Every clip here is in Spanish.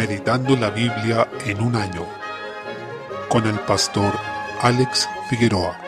Meditando la Biblia en un año con el pastor Alex Figueroa.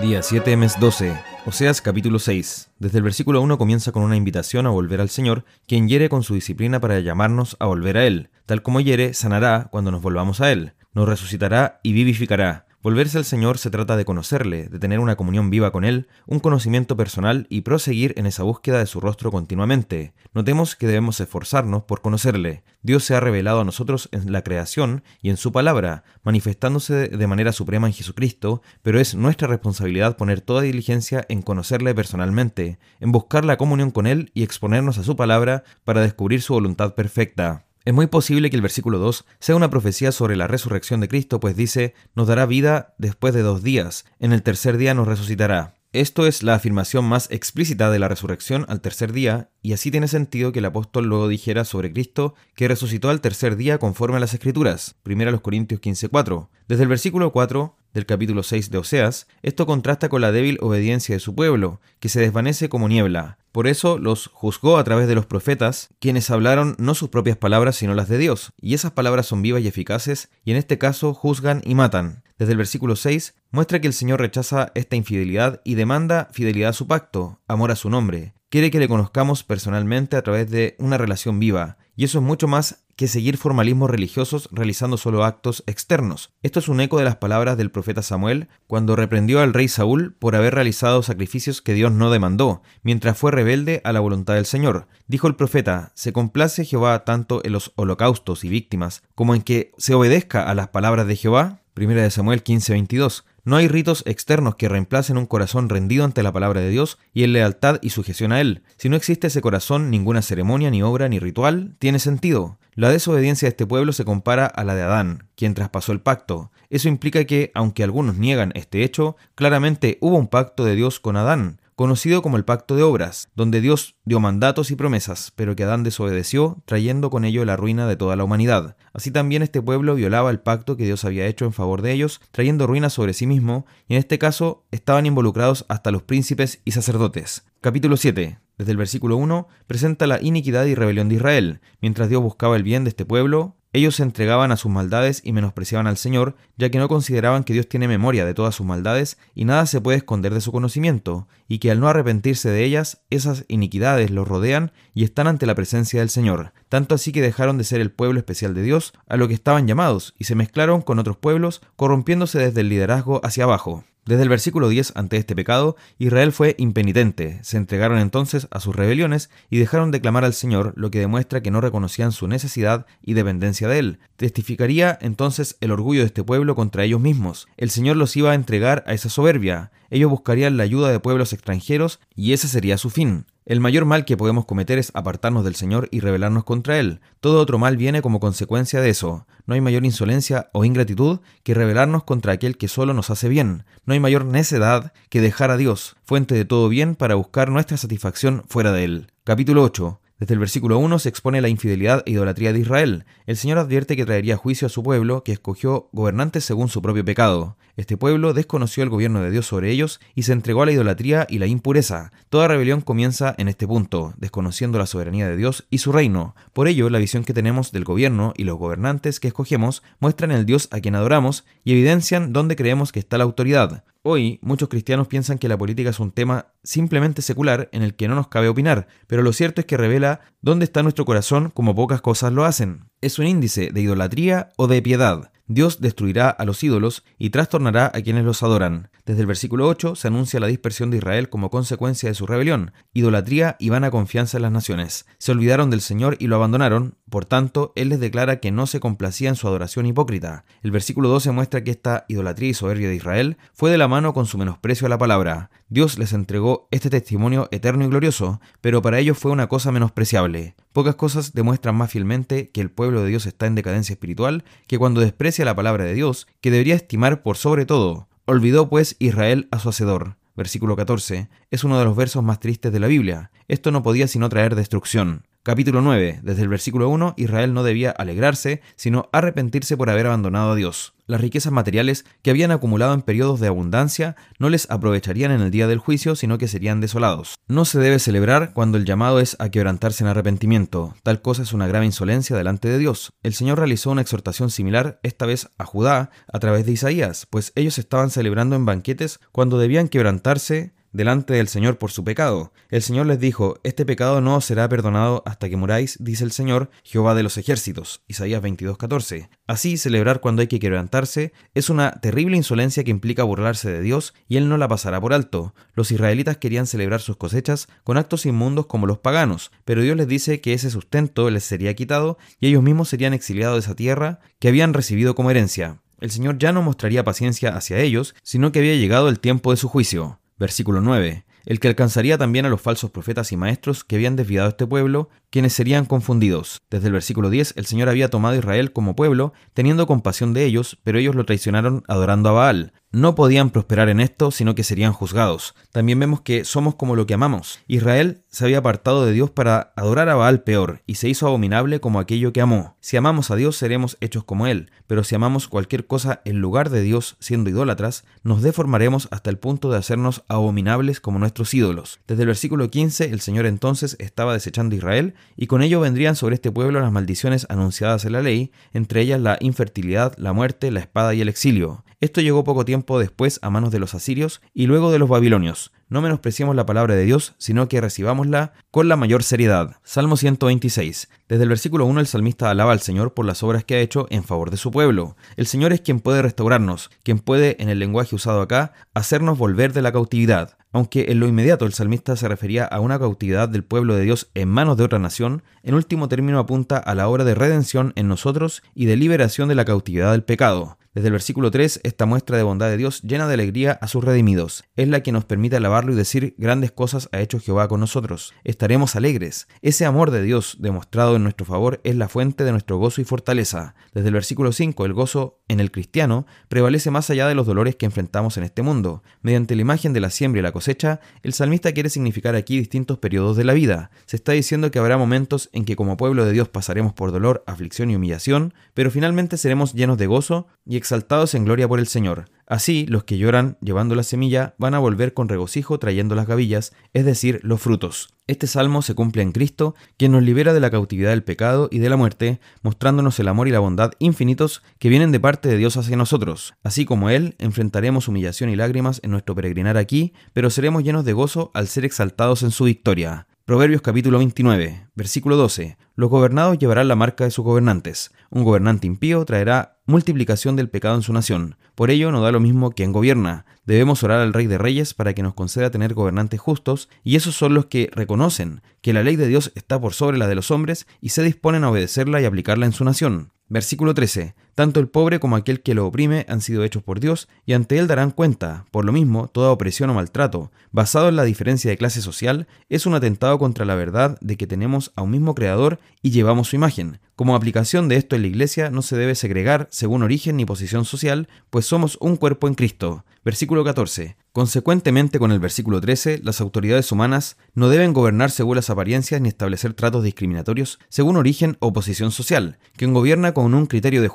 Día 7, mes 12. Oseas capítulo 6. Desde el versículo 1 comienza con una invitación a volver al Señor, quien hiere con su disciplina para llamarnos a volver a Él. Tal como hiere, sanará cuando nos volvamos a Él. Nos resucitará y vivificará. Volverse al Señor se trata de conocerle, de tener una comunión viva con Él, un conocimiento personal y proseguir en esa búsqueda de su rostro continuamente. Notemos que debemos esforzarnos por conocerle. Dios se ha revelado a nosotros en la creación y en su palabra, manifestándose de manera suprema en Jesucristo, pero es nuestra responsabilidad poner toda diligencia en conocerle personalmente, en buscar la comunión con Él y exponernos a su palabra para descubrir su voluntad perfecta. Es muy posible que el versículo 2 sea una profecía sobre la resurrección de Cristo, pues dice, nos dará vida después de dos días, en el tercer día nos resucitará. Esto es la afirmación más explícita de la resurrección al tercer día, y así tiene sentido que el apóstol luego dijera sobre Cristo que resucitó al tercer día conforme a las Escrituras, 1 Corintios 15:4. Desde el versículo 4 del capítulo 6 de Oseas, esto contrasta con la débil obediencia de su pueblo, que se desvanece como niebla. Por eso los juzgó a través de los profetas, quienes hablaron no sus propias palabras sino las de Dios, y esas palabras son vivas y eficaces, y en este caso juzgan y matan. Desde el versículo 6 muestra que el Señor rechaza esta infidelidad y demanda fidelidad a su pacto, amor a su nombre. Quiere que le conozcamos personalmente a través de una relación viva, y eso es mucho más que seguir formalismos religiosos realizando solo actos externos. Esto es un eco de las palabras del profeta Samuel cuando reprendió al rey Saúl por haber realizado sacrificios que Dios no demandó, mientras fue rebelde a la voluntad del Señor. Dijo el profeta, se complace Jehová tanto en los holocaustos y víctimas como en que se obedezca a las palabras de Jehová. Primera de Samuel 15:22. No hay ritos externos que reemplacen un corazón rendido ante la palabra de Dios y en lealtad y sujeción a Él. Si no existe ese corazón, ninguna ceremonia, ni obra, ni ritual tiene sentido. La desobediencia de este pueblo se compara a la de Adán, quien traspasó el pacto. Eso implica que, aunque algunos niegan este hecho, claramente hubo un pacto de Dios con Adán conocido como el pacto de obras, donde Dios dio mandatos y promesas, pero que Adán desobedeció, trayendo con ello la ruina de toda la humanidad. Así también este pueblo violaba el pacto que Dios había hecho en favor de ellos, trayendo ruina sobre sí mismo, y en este caso estaban involucrados hasta los príncipes y sacerdotes. Capítulo 7. Desde el versículo 1 presenta la iniquidad y rebelión de Israel. Mientras Dios buscaba el bien de este pueblo, ellos se entregaban a sus maldades y menospreciaban al Señor, ya que no consideraban que Dios tiene memoria de todas sus maldades y nada se puede esconder de su conocimiento, y que al no arrepentirse de ellas, esas iniquidades los rodean y están ante la presencia del Señor, tanto así que dejaron de ser el pueblo especial de Dios a lo que estaban llamados y se mezclaron con otros pueblos, corrompiéndose desde el liderazgo hacia abajo. Desde el versículo 10 ante este pecado, Israel fue impenitente, se entregaron entonces a sus rebeliones y dejaron de clamar al Señor, lo que demuestra que no reconocían su necesidad y dependencia de Él. Testificaría entonces el orgullo de este pueblo contra ellos mismos. El Señor los iba a entregar a esa soberbia, ellos buscarían la ayuda de pueblos extranjeros y ese sería su fin. El mayor mal que podemos cometer es apartarnos del Señor y rebelarnos contra Él. Todo otro mal viene como consecuencia de eso. No hay mayor insolencia o ingratitud que rebelarnos contra aquel que solo nos hace bien. No hay mayor necedad que dejar a Dios, fuente de todo bien, para buscar nuestra satisfacción fuera de Él. Capítulo 8. Desde el versículo 1 se expone la infidelidad e idolatría de Israel. El Señor advierte que traería juicio a su pueblo, que escogió gobernantes según su propio pecado. Este pueblo desconoció el gobierno de Dios sobre ellos y se entregó a la idolatría y la impureza. Toda rebelión comienza en este punto, desconociendo la soberanía de Dios y su reino. Por ello, la visión que tenemos del gobierno y los gobernantes que escogemos muestran el Dios a quien adoramos y evidencian dónde creemos que está la autoridad. Hoy muchos cristianos piensan que la política es un tema simplemente secular en el que no nos cabe opinar, pero lo cierto es que revela dónde está nuestro corazón como pocas cosas lo hacen. Es un índice de idolatría o de piedad. Dios destruirá a los ídolos y trastornará a quienes los adoran. Desde el versículo 8 se anuncia la dispersión de Israel como consecuencia de su rebelión, idolatría y vana confianza en las naciones. Se olvidaron del Señor y lo abandonaron, por tanto, Él les declara que no se complacía en su adoración hipócrita. El versículo 12 muestra que esta idolatría y soberbia de Israel fue de la mano con su menosprecio a la palabra. Dios les entregó este testimonio eterno y glorioso, pero para ellos fue una cosa menospreciable. Pocas cosas demuestran más fielmente que el pueblo de Dios está en decadencia espiritual que cuando desprecia la palabra de Dios, que debería estimar por sobre todo. Olvidó pues Israel a su hacedor. Versículo 14. Es uno de los versos más tristes de la Biblia. Esto no podía sino traer destrucción. Capítulo 9. Desde el versículo 1, Israel no debía alegrarse, sino arrepentirse por haber abandonado a Dios. Las riquezas materiales que habían acumulado en periodos de abundancia no les aprovecharían en el día del juicio, sino que serían desolados. No se debe celebrar cuando el llamado es a quebrantarse en arrepentimiento. Tal cosa es una grave insolencia delante de Dios. El Señor realizó una exhortación similar, esta vez a Judá, a través de Isaías, pues ellos estaban celebrando en banquetes cuando debían quebrantarse delante del Señor por su pecado. El Señor les dijo, Este pecado no os será perdonado hasta que muráis, dice el Señor, Jehová de los ejércitos. Isaías 22:14. Así, celebrar cuando hay que quebrantarse es una terrible insolencia que implica burlarse de Dios y Él no la pasará por alto. Los israelitas querían celebrar sus cosechas con actos inmundos como los paganos, pero Dios les dice que ese sustento les sería quitado y ellos mismos serían exiliados de esa tierra que habían recibido como herencia. El Señor ya no mostraría paciencia hacia ellos, sino que había llegado el tiempo de su juicio. Versículo 9. El que alcanzaría también a los falsos profetas y maestros que habían desviado este pueblo, quienes serían confundidos. Desde el versículo 10, el Señor había tomado a Israel como pueblo, teniendo compasión de ellos, pero ellos lo traicionaron adorando a Baal no podían prosperar en esto, sino que serían juzgados. También vemos que somos como lo que amamos. Israel se había apartado de Dios para adorar a Baal peor, y se hizo abominable como aquello que amó. Si amamos a Dios, seremos hechos como Él, pero si amamos cualquier cosa en lugar de Dios, siendo idólatras, nos deformaremos hasta el punto de hacernos abominables como nuestros ídolos. Desde el versículo 15, el Señor entonces estaba desechando a Israel, y con ello vendrían sobre este pueblo las maldiciones anunciadas en la ley, entre ellas la infertilidad, la muerte, la espada y el exilio. Esto llegó poco tiempo después a manos de los asirios y luego de los babilonios. No menospreciemos la palabra de Dios, sino que recibámosla con la mayor seriedad. Salmo 126. Desde el versículo 1 el salmista alaba al Señor por las obras que ha hecho en favor de su pueblo. El Señor es quien puede restaurarnos, quien puede, en el lenguaje usado acá, hacernos volver de la cautividad. Aunque en lo inmediato el salmista se refería a una cautividad del pueblo de Dios en manos de otra nación, en último término apunta a la obra de redención en nosotros y de liberación de la cautividad del pecado. Desde el versículo 3, esta muestra de bondad de Dios llena de alegría a sus redimidos. Es la que nos permite alabarlo y decir grandes cosas ha hecho Jehová con nosotros. Estaremos alegres. Ese amor de Dios demostrado en nuestro favor es la fuente de nuestro gozo y fortaleza. Desde el versículo 5, el gozo en el cristiano prevalece más allá de los dolores que enfrentamos en este mundo. Mediante la imagen de la siembra y la cosecha, el salmista quiere significar aquí distintos periodos de la vida. Se está diciendo que habrá momentos en que como pueblo de Dios pasaremos por dolor, aflicción y humillación, pero finalmente seremos llenos de gozo y exaltados en gloria por el Señor. Así, los que lloran llevando la semilla van a volver con regocijo trayendo las gavillas, es decir, los frutos. Este salmo se cumple en Cristo, quien nos libera de la cautividad del pecado y de la muerte, mostrándonos el amor y la bondad infinitos que vienen de parte de Dios hacia nosotros. Así como Él, enfrentaremos humillación y lágrimas en nuestro peregrinar aquí, pero seremos llenos de gozo al ser exaltados en su victoria. Proverbios capítulo 29, versículo 12. Los gobernados llevarán la marca de sus gobernantes. Un gobernante impío traerá multiplicación del pecado en su nación. Por ello no da lo mismo quien gobierna. Debemos orar al Rey de Reyes para que nos conceda tener gobernantes justos, y esos son los que reconocen que la ley de Dios está por sobre la de los hombres y se disponen a obedecerla y aplicarla en su nación. Versículo 13. Tanto el pobre como aquel que lo oprime han sido hechos por Dios, y ante él darán cuenta. Por lo mismo, toda opresión o maltrato, basado en la diferencia de clase social, es un atentado contra la verdad de que tenemos a un mismo Creador y llevamos su imagen. Como aplicación de esto en la Iglesia no se debe segregar según origen ni posición social, pues somos un cuerpo en Cristo. Versículo 14. Consecuentemente con el versículo 13, las autoridades humanas no deben gobernar según las apariencias ni establecer tratos discriminatorios según origen o posición social. Quien gobierna con un criterio de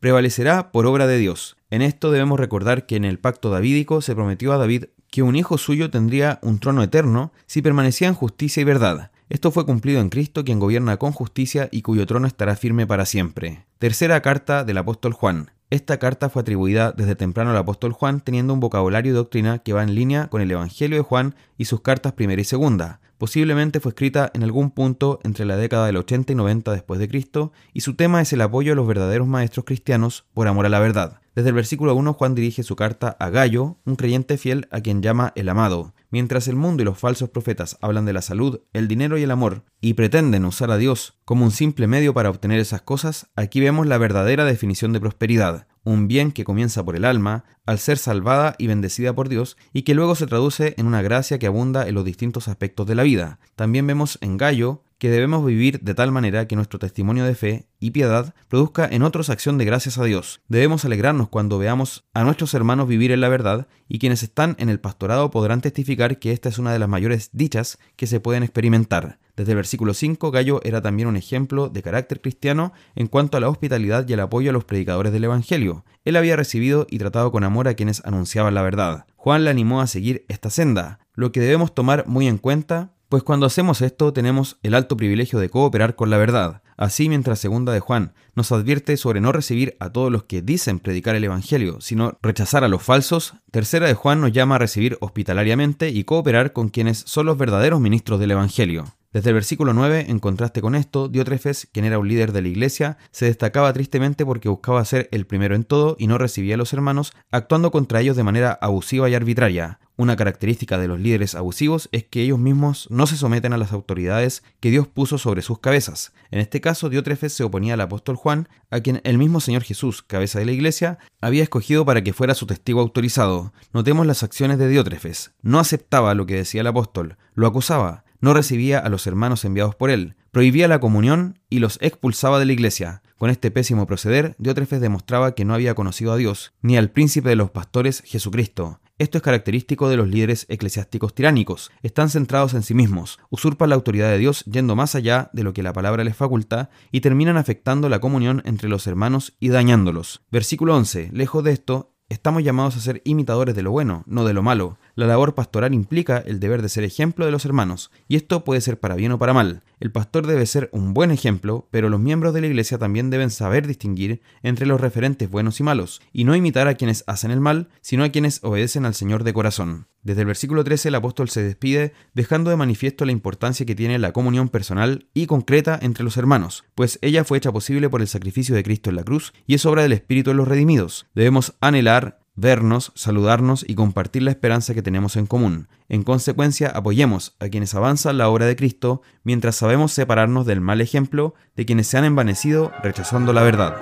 prevalecerá por obra de Dios. En esto debemos recordar que en el pacto davídico se prometió a David que un hijo suyo tendría un trono eterno si permanecía en justicia y verdad. Esto fue cumplido en Cristo, quien gobierna con justicia y cuyo trono estará firme para siempre. Tercera carta del apóstol Juan. Esta carta fue atribuida desde temprano al apóstol Juan, teniendo un vocabulario y doctrina que va en línea con el Evangelio de Juan y sus cartas primera y segunda. Posiblemente fue escrita en algún punto entre la década del 80 y 90 después de Cristo, y su tema es el apoyo a los verdaderos maestros cristianos por amor a la verdad. Desde el versículo 1 Juan dirige su carta a Gallo, un creyente fiel a quien llama el amado. Mientras el mundo y los falsos profetas hablan de la salud, el dinero y el amor, y pretenden usar a Dios como un simple medio para obtener esas cosas, aquí vemos la verdadera definición de prosperidad, un bien que comienza por el alma, al ser salvada y bendecida por Dios, y que luego se traduce en una gracia que abunda en los distintos aspectos de la vida. También vemos en Gallo que debemos vivir de tal manera que nuestro testimonio de fe y piedad produzca en otros acción de gracias a Dios. Debemos alegrarnos cuando veamos a nuestros hermanos vivir en la verdad y quienes están en el pastorado podrán testificar que esta es una de las mayores dichas que se pueden experimentar. Desde el versículo 5, Gallo era también un ejemplo de carácter cristiano en cuanto a la hospitalidad y el apoyo a los predicadores del Evangelio. Él había recibido y tratado con amor a quienes anunciaban la verdad. Juan le animó a seguir esta senda, lo que debemos tomar muy en cuenta pues cuando hacemos esto tenemos el alto privilegio de cooperar con la verdad. Así mientras segunda de Juan nos advierte sobre no recibir a todos los que dicen predicar el Evangelio, sino rechazar a los falsos, tercera de Juan nos llama a recibir hospitalariamente y cooperar con quienes son los verdaderos ministros del Evangelio. Desde el versículo 9, en contraste con esto, Diótrefes, quien era un líder de la iglesia, se destacaba tristemente porque buscaba ser el primero en todo y no recibía a los hermanos, actuando contra ellos de manera abusiva y arbitraria. Una característica de los líderes abusivos es que ellos mismos no se someten a las autoridades que Dios puso sobre sus cabezas. En este caso, Diótrefes se oponía al apóstol Juan, a quien el mismo Señor Jesús, cabeza de la iglesia, había escogido para que fuera su testigo autorizado. Notemos las acciones de Diótrefes. No aceptaba lo que decía el apóstol, lo acusaba, no recibía a los hermanos enviados por él, prohibía la comunión y los expulsaba de la iglesia. Con este pésimo proceder, Diótrefes demostraba que no había conocido a Dios, ni al príncipe de los pastores, Jesucristo. Esto es característico de los líderes eclesiásticos tiránicos. Están centrados en sí mismos, usurpan la autoridad de Dios yendo más allá de lo que la palabra les faculta y terminan afectando la comunión entre los hermanos y dañándolos. Versículo 11. Lejos de esto, Estamos llamados a ser imitadores de lo bueno, no de lo malo. La labor pastoral implica el deber de ser ejemplo de los hermanos, y esto puede ser para bien o para mal. El pastor debe ser un buen ejemplo, pero los miembros de la iglesia también deben saber distinguir entre los referentes buenos y malos, y no imitar a quienes hacen el mal, sino a quienes obedecen al Señor de corazón. Desde el versículo 13 el apóstol se despide dejando de manifiesto la importancia que tiene la comunión personal y concreta entre los hermanos, pues ella fue hecha posible por el sacrificio de Cristo en la cruz y es obra del Espíritu de los redimidos. Debemos anhelar vernos, saludarnos y compartir la esperanza que tenemos en común. En consecuencia, apoyemos a quienes avanzan la obra de Cristo mientras sabemos separarnos del mal ejemplo de quienes se han envanecido rechazando la verdad.